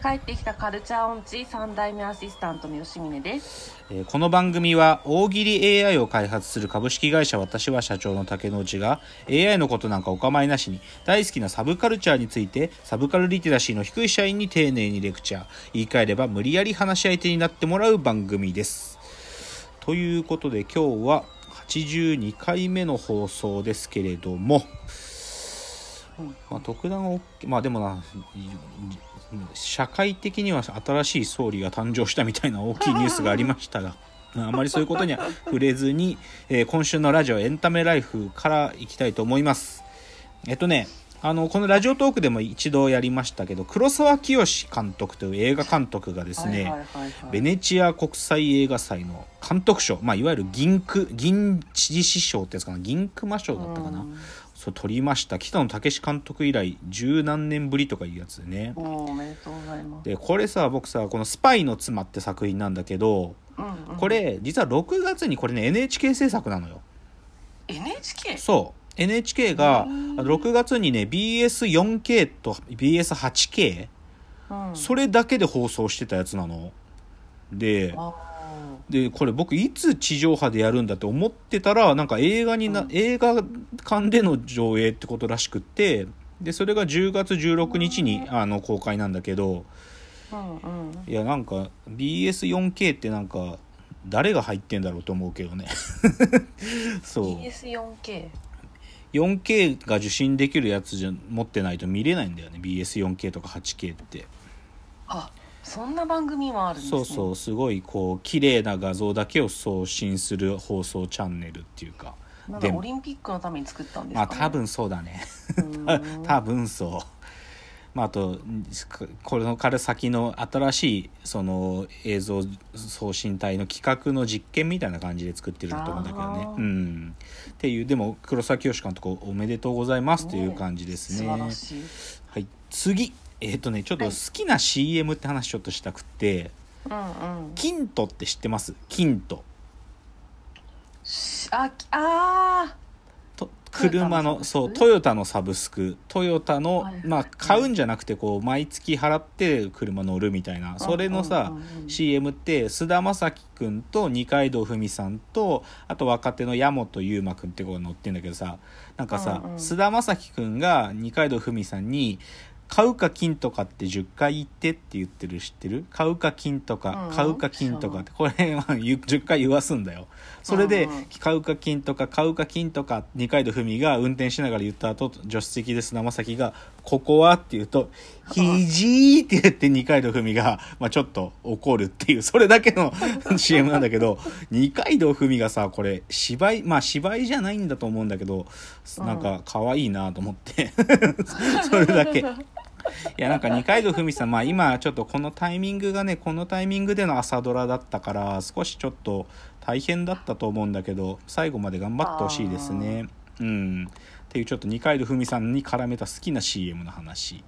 帰ってきたカルチャー音痴三代目アシスタントの吉峰です。えーこの番組は大喜利 AI を開発する株式会社私は社長の竹之内が AI のことなんかお構いなしに大好きなサブカルチャーについてサブカルリテラシーの低い社員に丁寧にレクチャー言い換えれば無理やり話し相手になってもらう番組ですということで今日は82回目の放送ですけれども、まあ、特段大きまあでもな社会的には新しい総理が誕生したみたいな大きいニュースがありましたが あまりそういうことには触れずに、えー今週のラジオエンタメライフからいきたいと思います。えっとねあのこのラジオトークでも一度やりましたけど黒沢清監督という映画監督がですね、はいはいはいはい。ベネチア国際映画祭の監督賞、まあ、いわゆる銀区銀獅子賞ってやつかな銀熊賞だったかな、うんそう取りました。北野武監督以来十何年ぶりとかいうやつでね。おおめでとうございます。でこれさ僕さこの「スパイの妻」って作品なんだけどうんうん。これ実は6月にこれね NHK 制作なのよ。NHK? そう。NHK がうん6月にね BS4K と BS8K うん、それだけで放送してたやつなの。であでこれ僕いつ地上波でやるんだって思ってたらなんか映画にな、うん。映画館での上映ってことらしくってでそれが10月16日にあの公開なんだけどーうんうん。いやなんか BS4K ってなんか誰が入ってんだろうと思うけどね。そう。BS4K 4K が受信できるやつじゃ持ってないと見れないんだよね。BS4K とか 8K って。あそんな番組もあるんですね。そうそうすごいこう綺麗な画像だけを送信する放送チャンネルっていうか。でなんかオリンピックのために作ったんですか、ね、まあ多分そうだね。うん。多分そう。まああとこれのから先の新しいその映像送信体の企画の実験みたいな感じで作ってると思うんだけどね。うん。っていうでも黒沢清監督おめでとうございますっていう感じですね。素晴らしい。はい。次えっ、とねちょっと好きな CM って話ちょっとしたくって、うんうん。キントって知ってます？キント。しああと車のそうトヨタのサブスク。トヨタの、はいはいまあ買うんじゃなくてこう毎月払って車乗るみたいな。それのさ、うんうん。うん CM って菅田将暉君と二階堂ふみさんとあと若手の矢本悠馬君って子が乗ってんだけどさなんかさ、うんうん。菅田将暉君が二階堂ふみさんに「買うか金とかって10回言って」って言ってる知ってる？買うか金とか、うん。買うか金とかってこれは言う10回言わすんだよ。それで、買うか金とか買うか金とか二階堂ふみが運転しながら言った後助手席で菅田将暉が「ここは?」って言うと「ひじー」って言って二階堂ふみが、まあ、ちょっと怒るっていうそれだけの CM なんだけど二階堂ふみがさこれ芝居まあ芝居じゃないんだと思うんだけどなんか可愛いなと思って それだけ。いやなんか二階堂ふみさん、まあ、今ちょっとこのタイミングがねこのタイミングでの朝ドラだったから少しちょっと大変だったと思うんだけど最後まで頑張ってほしいですね。うん、っていうちょっと二階堂ふみさんに絡めた好きな CM の話。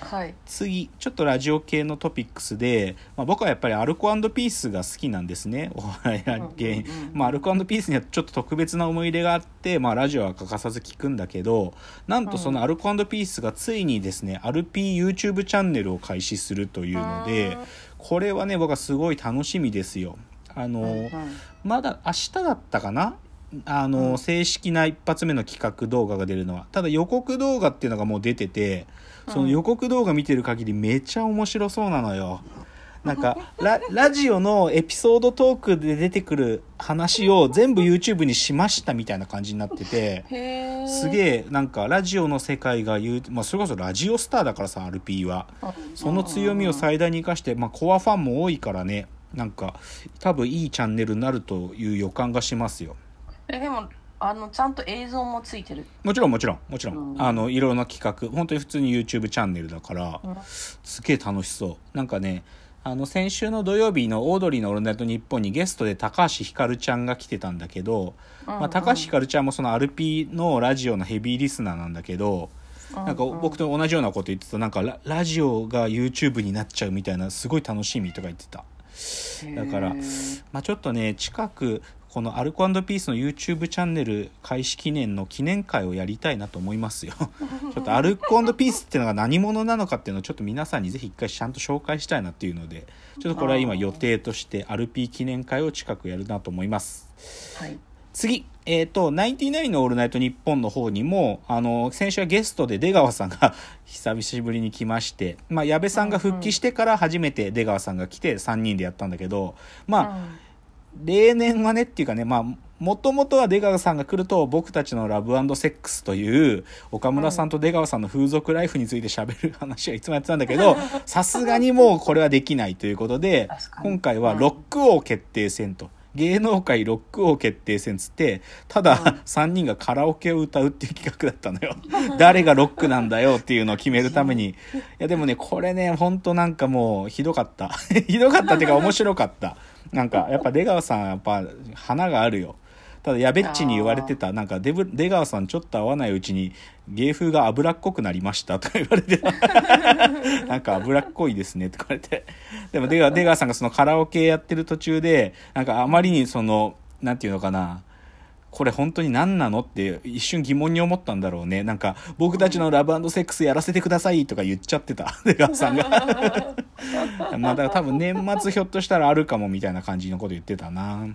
はい。次ちょっとラジオ系のトピックスで、まあ、僕はやっぱりアルコピースが好きなんですね。お笑い芸人うんうんうんまあアルコピースにはちょっと特別な思い入れがあって、まあ、ラジオは欠かさず聞くんだけどなんとそのアルコピースがついにですね、アルピー YouTube チャンネルを開始するというのでうんこれはね僕はすごい楽しみですよ。あの、うんうんまだ明日だったかなあの、うん。正式な一発目の企画動画が出るのは。ただ予告動画っていうのがもう出ててその予告動画見てる限りめちゃ面白そうなのよ。なんかララジオのエピソードトークで出てくる話を全部 YouTube にしましたみたいな感じになっててすげえなんかラジオの世界が言う、まあ、それこそラジオスターだからさ RP は。その強みを最大に生かして、まあ、コアファンも多いからね。なんか多分いいチャンネルになるという予感がしますよ えでもあのちゃんと映像もついてる。もちろんもちろんもちろん、うん。あのいろんな企画。本当に普通に YouTube チャンネルだから、うん。すげえ楽しそう。なんかねあの先週の土曜日のオードリーの「オールナイトニッポン」にゲストで高橋ひかるちゃんが来てたんだけど、まあ、高橋ひかるちゃんもその RP のラジオのヘビーリスナーなんだけどなんか僕と同じようなこと言ってた。なんかララジオが YouTube になっちゃうみたいなすごい楽しみとか言ってた。だからまあ、ちょっとね近くこのアルコピースの YouTube チャンネル開始記念の記念会をやりたいなと思いますよ。ちょっとアルコピースっていうのが何者なのかっていうのをちょっと皆さんにぜひ一回ちゃんと紹介したいなっていうのでちょっとこれは今予定としてアルピー記念会を近くやるなと思います。はい。次、えっ、と、ナインティナインのオールナイトニッポンの方にも、あの、先週はゲストで出川さんが 久しぶりに来まして、まあ、矢部さんが復帰してから初めて出川さんが来て3人でやったんだけど、まあ、例年はねっていうかね、まあ、もともとは出川さんが来ると僕たちのラブセックスという岡村さんと出川さんの風俗ライフについて喋る話はいつもやってたんだけど、さすがにもうこれはできないということで 今回はロック王決定戦と。芸能界ロック王決定戦つって、ただ3人がカラオケを歌うっていう企画だったのよ。誰がロックなんだよっていうのを決めるために。いやでもね、これね、ほんとなんかもうひどかった。ひどかったっていうか面白かった。なんかやっぱ出川さんやっぱ花があるよ。ただやべっちに言われてた。なんか出川さんちょっと合わないうちに芸風が脂っこくなりました。とか言われてた。なんか脂っこいですね。とか言われて。でも出川出川さんがそのカラオケやってる途中でなんかあまりにそのなんていうのかなこれ本当に何なのって一瞬疑問に思ったんだろうね。なんか僕たちのラブセックスやらせてくださいとか言っちゃってた。出川さんが。まあだから多分年末ひょっとしたらあるかもみたいな感じのこと言ってたな。っ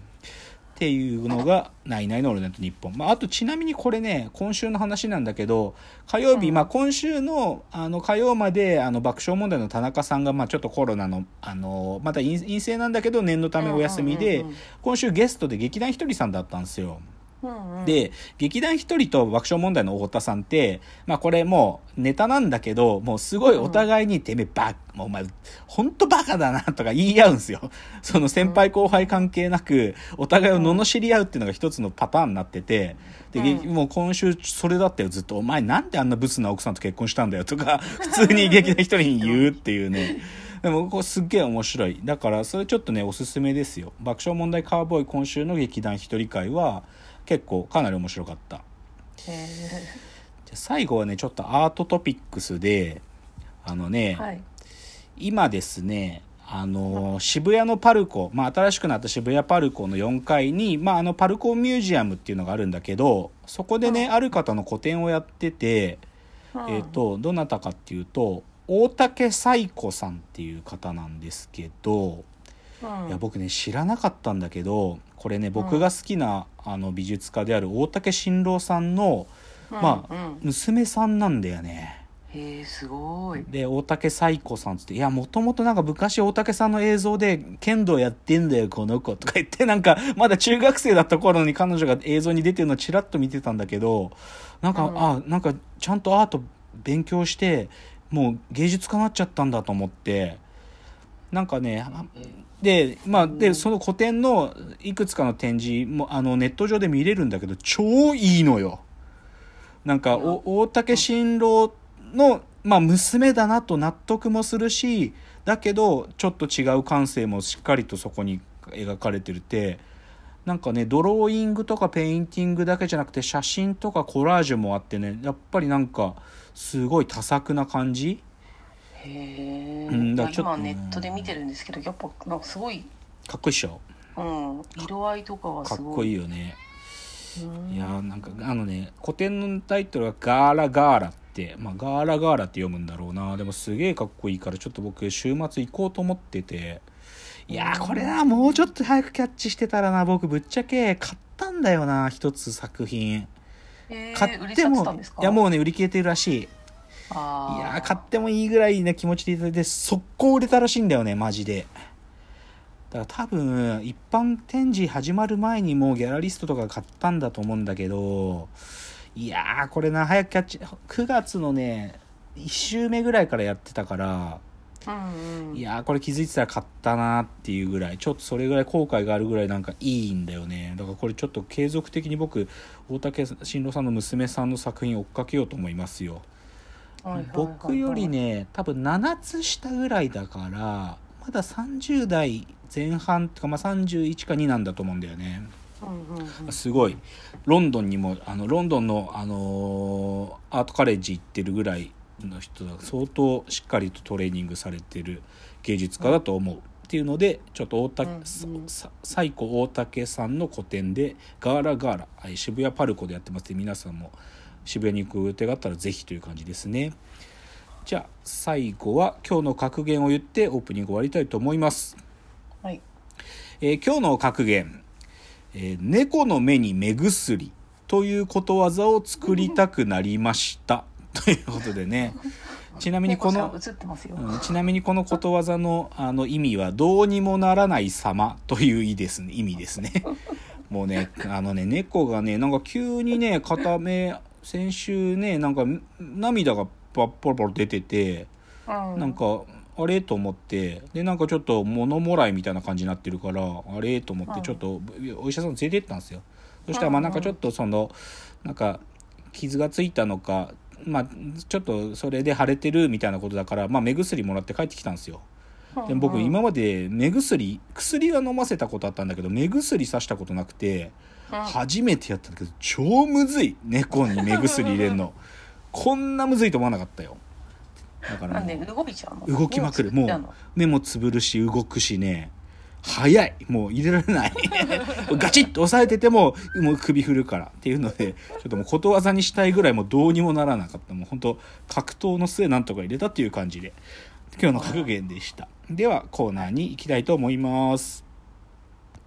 ていうのが「ナイナイのオールナイトニッポン」まあ、あとちなみにこれね今週の話なんだけど火曜日、うん。まあ、今週のあの火曜まであの爆笑問題の田中さんが、まあ、ちょっとコロナのあのまた陰陰性なんだけど念のためお休みで、今週ゲストで劇団ひとりさんだったんですよ。うんうん。で劇団ひとりと爆笑問題の太田さんって、まあ、これもうネタなんだけどもうすごいお互いに「てめえバもうお前本当バカだな」とか言い合うんですよ。その先輩後輩関係なくお互いを罵り合うっていうのが一つのパターンになっててで、うん。もう今週それだったよずっと「お前なんであんなブスな奥さんと結婚したんだよ」とか 普通に劇団ひとりに言うっていうね。でもこれすっげえ面白い。だからそれちょっとねおすすめですよ。爆笑問題カーボーイ今週の劇団ひとり会は結構かなり面白かった。最後はねちょっとアートトピックスであのね、ーはい。今ですねあの渋谷のパルコ、まあ、新しくなった渋谷パルコの4階に、まあ、あのパルコミュージアムっていうのがあるんだけどそこでね、ある方の個展をやってて、えー、とどなたかっていうと大竹彩子さんっていう方なんですけど、うん。いや僕ね知らなかったんだけどこれね僕が好きな、あの美術家である大竹新郎さんの、まあうん。うん娘さんなんだよね。へえすごい。で大竹彩子さんつって「いやもともとなんか昔大竹さんの映像で剣道やってんだよこの子」とか言ってなんかまだ中学生だった頃に彼女が映像に出てるのちらっと見てたんだけどなんか、うん。あなんかちゃんとアート勉強してもう芸術家になっちゃったんだと思ってなんかねあでまあでその古典のいくつかの展示もあのネット上で見れるんだけど超いいのよ。なんかお大竹新郎の、まあ、娘だなと納得もするしだけどちょっと違う感性もしっかりとそこに描かれてるってなんかねドローイングとかペインティングだけじゃなくて写真とかコラージュもあってねやっぱりなんかすごい多作な感じへえ、うんだからちょっと今ネットで見てるんですけどやっぱなんかすごい、かっこいいっしょ。うん、色合いとかはすごい。かっこいいよね。うん。いやーなんかあのね個展のタイトルは「ガーラガーラ」って、まあ、ガーラガーラって読むんだろうな。でもすげえかっこいいからちょっと僕週末行こうと思ってて。いやーこれなもうちょっと早くキャッチしてたらな。僕ぶっちゃけ買ったんだよな一つ作品。えー買ってもゃってたんですか？いやもうね売り切れてるらしいいやー買ってもいいぐらいな気持ちでいただいて速攻売れたらしいんだよねマジで。だから多分一般展示始まる前にもうギャラリストとか買ったんだと思うんだけどいやーこれな早くキャッチ9月のね1週目ぐらいからやってたからうんうん。いやーこれ気づいてたら買ったなっていうぐらいちょっとそれぐらい後悔があるぐらいなんかいいんだよね。だからこれちょっと継続的に僕大竹新郎さんの娘さんの作品を追っかけようと思いますよ僕よりね多分7つ下ぐらいだからまだ30代前半とか、まあ、31か2なんだと思うんだよね。すごい。ロンドンにもあのロンドンの、あのーアートカレッジ行ってるぐらいの人が相当しっかりとトレーニングされてる芸術家だと思う、っていうのでちょっと大竹、うんうんさ最古大竹さんの個展でガーラガーラ。はい渋谷パルコでやってますので皆さんも渋谷に行く予定があったらぜひという感じですね。じゃあ最後は今日の格言を言ってオープニング終わりたいと思います。はい。えー今日の格言、えー猫の目に目薬ということわざを作りたくなりました。ということでね。ちなみにこのうんちなみにこのことわざのあの意味はどうにもならない様。という意ですね。意味ですね。もうねあのね猫がねなんか急にね片目先週ねなんか涙がパッポロポロ出てて。うん。なんかあれ？と思って。でなんかちょっと物もらいみたいな感じになってるからあれ？と思ってうん。ちょっとお医者さん連れて行ったんですよ。そしたらまあなんかちょっとそのなんか傷がついたのかまあちょっとそれで腫れてるみたいなことだからまあ目薬もらって帰ってきたんですよ。で僕うん今まで目薬薬は飲ませたことあったんだけど目薬さしたことなくてうん初めてやったんだけど超むずい。猫に目薬入れるの。こんなむずいと思わなかったよ。だからもうで動いちゃうの？動きまくる。もう目もつぶるし動くしね。早い。もう入れられない。ガチッと押さえててももう首振るからっていうのでちょっともうことわざにしたいぐらいもうどうにもならなかった。もう本当格闘の末なんとか入れたっていう感じで。今日の格言でした。ではコーナーに行きたいと思います